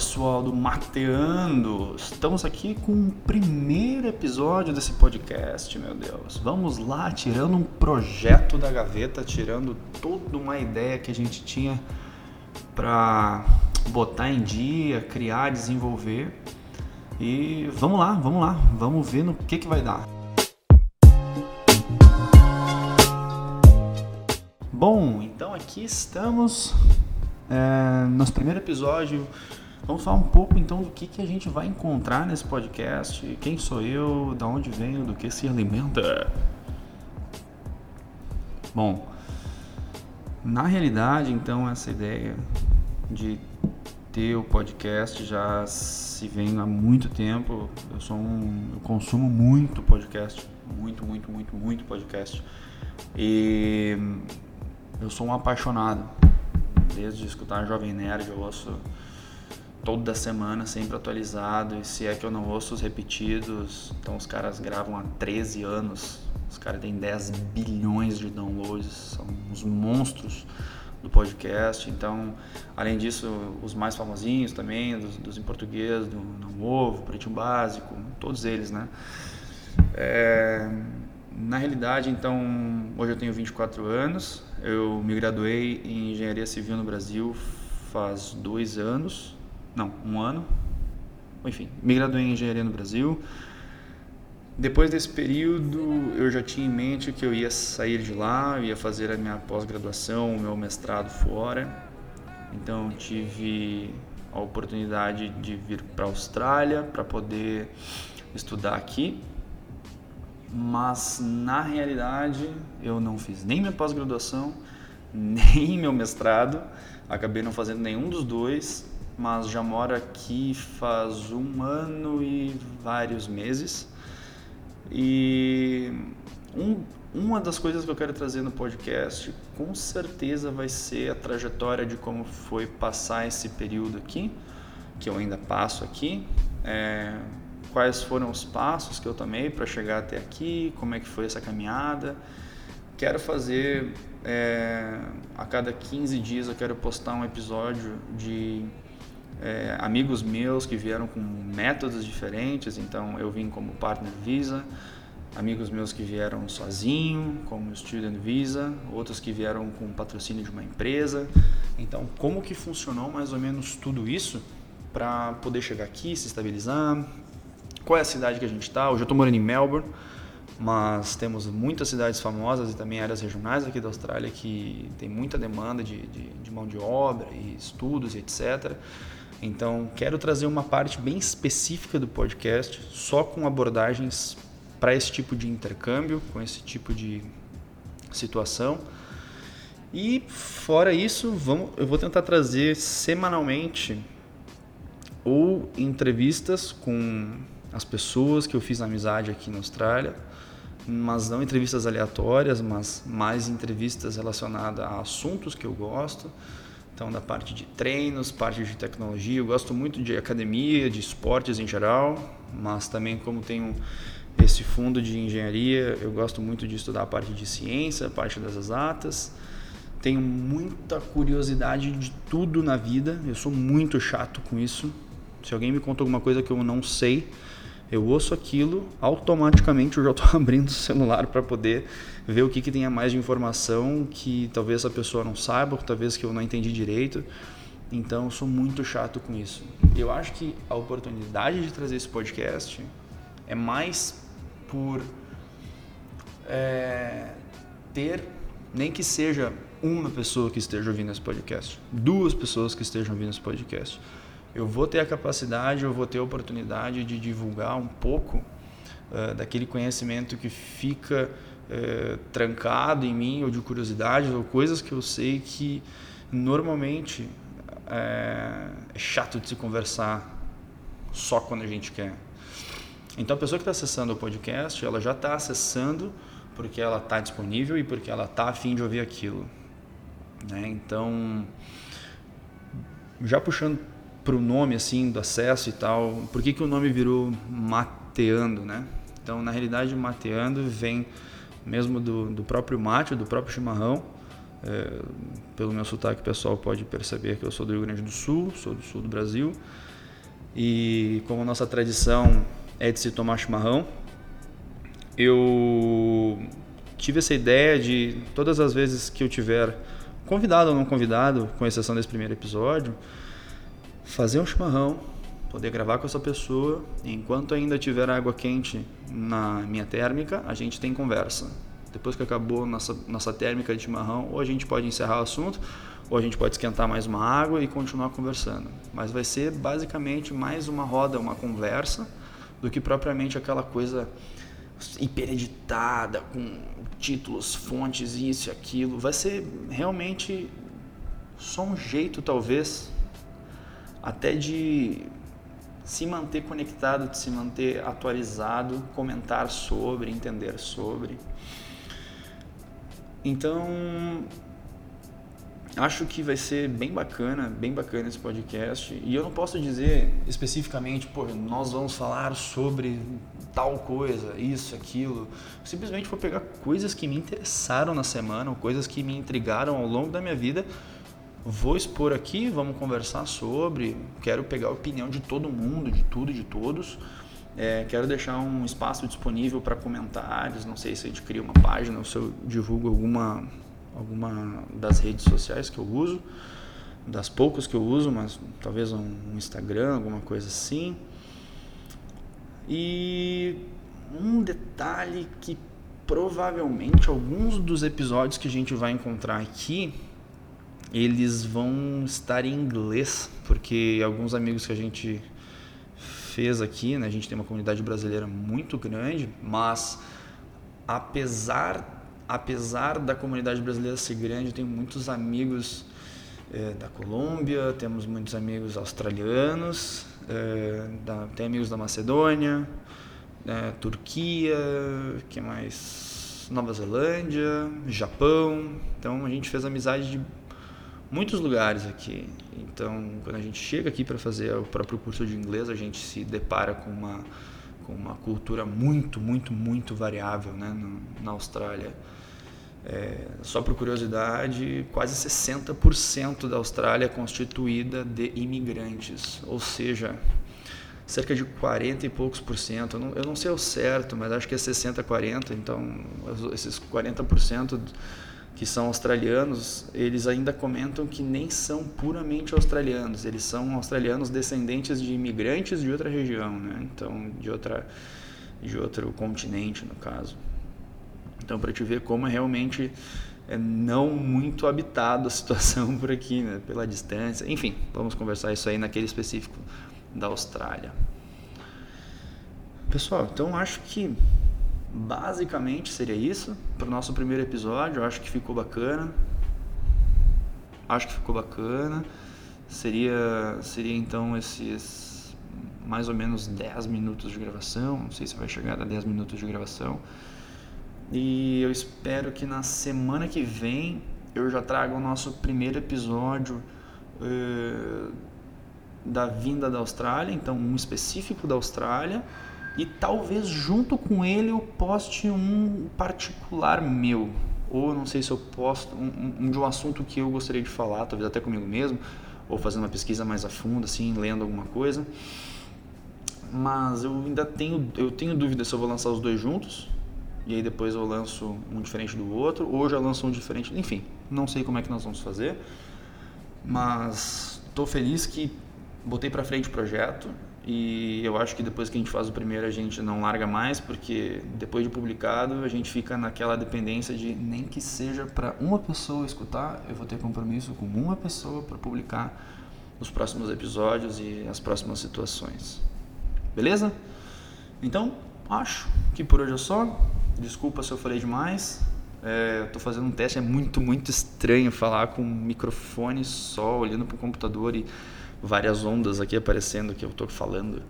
pessoal do Mateando! Estamos aqui com o primeiro episódio desse podcast, meu Deus. Vamos lá, tirando um projeto da gaveta, tirando toda uma ideia que a gente tinha para botar em dia, criar, desenvolver. E vamos lá, vamos lá, vamos ver no que, que vai dar. Bom, então aqui estamos é, nosso primeiro episódio. Vamos falar um pouco então do que, que a gente vai encontrar nesse podcast, quem sou eu, da onde venho, do que se alimenta. Bom, na realidade, então, essa ideia de ter o podcast já se vem há muito tempo. Eu sou um, eu consumo muito podcast, muito, muito, muito, muito podcast. E eu sou um apaixonado desde escutar Jovem Nerd, eu ouço toda semana, sempre atualizado, e se é que eu não ouço os repetidos, então os caras gravam há 13 anos, os caras têm 10 bilhões de downloads, são uns monstros do podcast, então, além disso, os mais famosinhos também, dos, dos em português, do Não Ovo, Pretinho Básico, todos eles, né? É, na realidade, então, hoje eu tenho 24 anos, eu me graduei em Engenharia Civil no Brasil faz dois anos, não, um ano, enfim, me graduei em Engenharia no Brasil. Depois desse período, eu já tinha em mente que eu ia sair de lá, ia fazer a minha pós-graduação, o meu mestrado fora. Então, tive a oportunidade de vir para a Austrália para poder estudar aqui mas na realidade eu não fiz nem minha pós-graduação, nem meu mestrado, acabei não fazendo nenhum dos dois, mas já moro aqui faz um ano e vários meses. E um, uma das coisas que eu quero trazer no podcast, com certeza, vai ser a trajetória de como foi passar esse período aqui, que eu ainda passo aqui. É, quais foram os passos que eu tomei para chegar até aqui, como é que foi essa caminhada. Quero fazer é, a cada 15 dias eu quero postar um episódio de é, amigos meus que vieram com métodos diferentes. Então eu vim como partner Visa, amigos meus que vieram sozinho, como Student Visa, outros que vieram com patrocínio de uma empresa. Então como que funcionou mais ou menos tudo isso para poder chegar aqui, se estabilizar, qual é a cidade que a gente está. Hoje eu estou morando em Melbourne, mas temos muitas cidades famosas e também áreas regionais aqui da Austrália que tem muita demanda de, de, de mão de obra e estudos e etc. Então, quero trazer uma parte bem específica do podcast, só com abordagens para esse tipo de intercâmbio, com esse tipo de situação. E fora isso, vamos, eu vou tentar trazer semanalmente ou entrevistas com as pessoas que eu fiz amizade aqui na Austrália, mas não entrevistas aleatórias, mas mais entrevistas relacionadas a assuntos que eu gosto. Então, da parte de treinos, parte de tecnologia, eu gosto muito de academia, de esportes em geral, mas também como tenho esse fundo de engenharia, eu gosto muito de estudar a parte de ciência, a parte das exatas. Tenho muita curiosidade de tudo na vida, eu sou muito chato com isso. Se alguém me conta alguma coisa que eu não sei, eu ouço aquilo, automaticamente eu já estou abrindo o celular para poder ver o que, que tem a mais de informação que talvez a pessoa não saiba, ou talvez que eu não entendi direito. Então eu sou muito chato com isso. Eu acho que a oportunidade de trazer esse podcast é mais por é, ter, nem que seja uma pessoa que esteja ouvindo esse podcast, duas pessoas que estejam ouvindo esse podcast eu vou ter a capacidade, eu vou ter a oportunidade de divulgar um pouco uh, daquele conhecimento que fica uh, trancado em mim, ou de curiosidades, ou coisas que eu sei que normalmente é, é chato de se conversar só quando a gente quer. Então a pessoa que está acessando o podcast, ela já está acessando porque ela está disponível e porque ela está afim de ouvir aquilo. Né? Então, já puxando para o nome assim do acesso e tal, por que, que o nome virou mateando, né? Então, na realidade, mateando vem mesmo do, do próprio mate, do próprio chimarrão. É, pelo meu sotaque, o pessoal pode perceber que eu sou do Rio Grande do Sul, sou do sul do Brasil. E como a nossa tradição é de se tomar chimarrão, eu tive essa ideia de todas as vezes que eu tiver convidado ou não convidado, com exceção desse primeiro episódio, fazer um chimarrão, poder gravar com essa pessoa, enquanto ainda tiver água quente na minha térmica, a gente tem conversa. Depois que acabou nossa nossa térmica de chimarrão, ou a gente pode encerrar o assunto, ou a gente pode esquentar mais uma água e continuar conversando. Mas vai ser basicamente mais uma roda, uma conversa, do que propriamente aquela coisa hipereditada, com títulos, fontes, isso e aquilo. Vai ser realmente só um jeito, talvez, até de se manter conectado, de se manter atualizado, comentar sobre, entender sobre. Então, acho que vai ser bem bacana, bem bacana esse podcast. E eu não posso dizer especificamente, pô, nós vamos falar sobre tal coisa, isso, aquilo. Simplesmente vou pegar coisas que me interessaram na semana, coisas que me intrigaram ao longo da minha vida. Vou expor aqui, vamos conversar sobre. Quero pegar a opinião de todo mundo, de tudo e de todos. É, quero deixar um espaço disponível para comentários. Não sei se a gente cria uma página ou se eu divulgo alguma alguma das redes sociais que eu uso, das poucas que eu uso, mas talvez um Instagram, alguma coisa assim. E um detalhe que provavelmente alguns dos episódios que a gente vai encontrar aqui eles vão estar em inglês, porque alguns amigos que a gente fez aqui, né, a gente tem uma comunidade brasileira muito grande, mas apesar apesar da comunidade brasileira ser grande, tem muitos amigos é, da Colômbia, temos muitos amigos australianos, é, da, tem amigos da Macedônia, é, Turquia, que mais? Nova Zelândia, Japão. Então a gente fez amizade de muitos lugares aqui. Então quando a gente chega aqui para fazer o próprio curso de inglês, a gente se depara com uma com uma cultura muito, muito, muito variável né, na Austrália. É, só por curiosidade, quase 60% da Austrália é constituída de imigrantes, ou seja, cerca de 40 e poucos por cento. Eu não, eu não sei o certo, mas acho que é 60, 40. Então, esses 40 por cento que são australianos, eles ainda comentam que nem são puramente australianos, eles são australianos descendentes de imigrantes de outra região, né? Então, de outra de outro continente, no caso. Então, para te ver como é realmente é não muito habitado a situação por aqui, né? pela distância. Enfim, vamos conversar isso aí naquele específico da Austrália. Pessoal, então acho que basicamente seria isso para o nosso primeiro episódio. Eu acho que ficou bacana. Acho que ficou bacana. Seria, seria então esses mais ou menos 10 minutos de gravação. Não sei se vai chegar a 10 minutos de gravação. E eu espero que na semana que vem eu já traga o nosso primeiro episódio uh, da vinda da Austrália, então um específico da Austrália, e talvez junto com ele eu poste um particular meu, ou não sei se eu posto um, um, de um assunto que eu gostaria de falar, talvez até comigo mesmo, ou fazendo uma pesquisa mais a fundo, assim, lendo alguma coisa. Mas eu ainda tenho, eu tenho dúvida se eu vou lançar os dois juntos, e aí depois eu lanço um diferente do outro, ou já lanço um diferente, enfim, não sei como é que nós vamos fazer, mas estou feliz que botei para frente o projeto e eu acho que depois que a gente faz o primeiro a gente não larga mais, porque depois de publicado a gente fica naquela dependência de nem que seja para uma pessoa escutar, eu vou ter compromisso com uma pessoa para publicar os próximos episódios e as próximas situações. Beleza? Então, acho que por hoje é só. Desculpa se eu falei demais. É, Estou fazendo um teste, é muito, muito estranho falar com um microfone só, olhando para o computador e várias ondas aqui aparecendo que eu estou falando.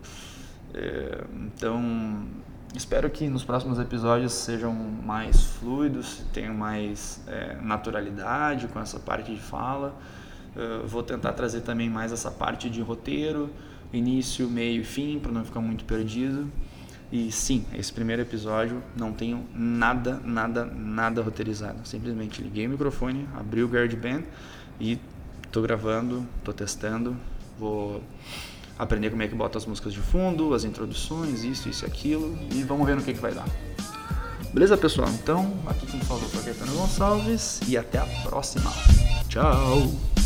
É, então, espero que nos próximos episódios sejam mais fluidos, tenham mais é, naturalidade com essa parte de fala. É, vou tentar trazer também mais essa parte de roteiro, início, meio e fim, para não ficar muito perdido. E sim, esse primeiro episódio não tenho nada, nada, nada roteirizado. Simplesmente liguei o microfone, abri o GarageBand e estou gravando, estou testando. Vou aprender como é que bota as músicas de fundo, as introduções, isso, isso e aquilo, e vamos ver no que, que vai dar. Beleza, pessoal? Então, aqui quem falou foi o Caetano Gonçalves e até a próxima. Tchau!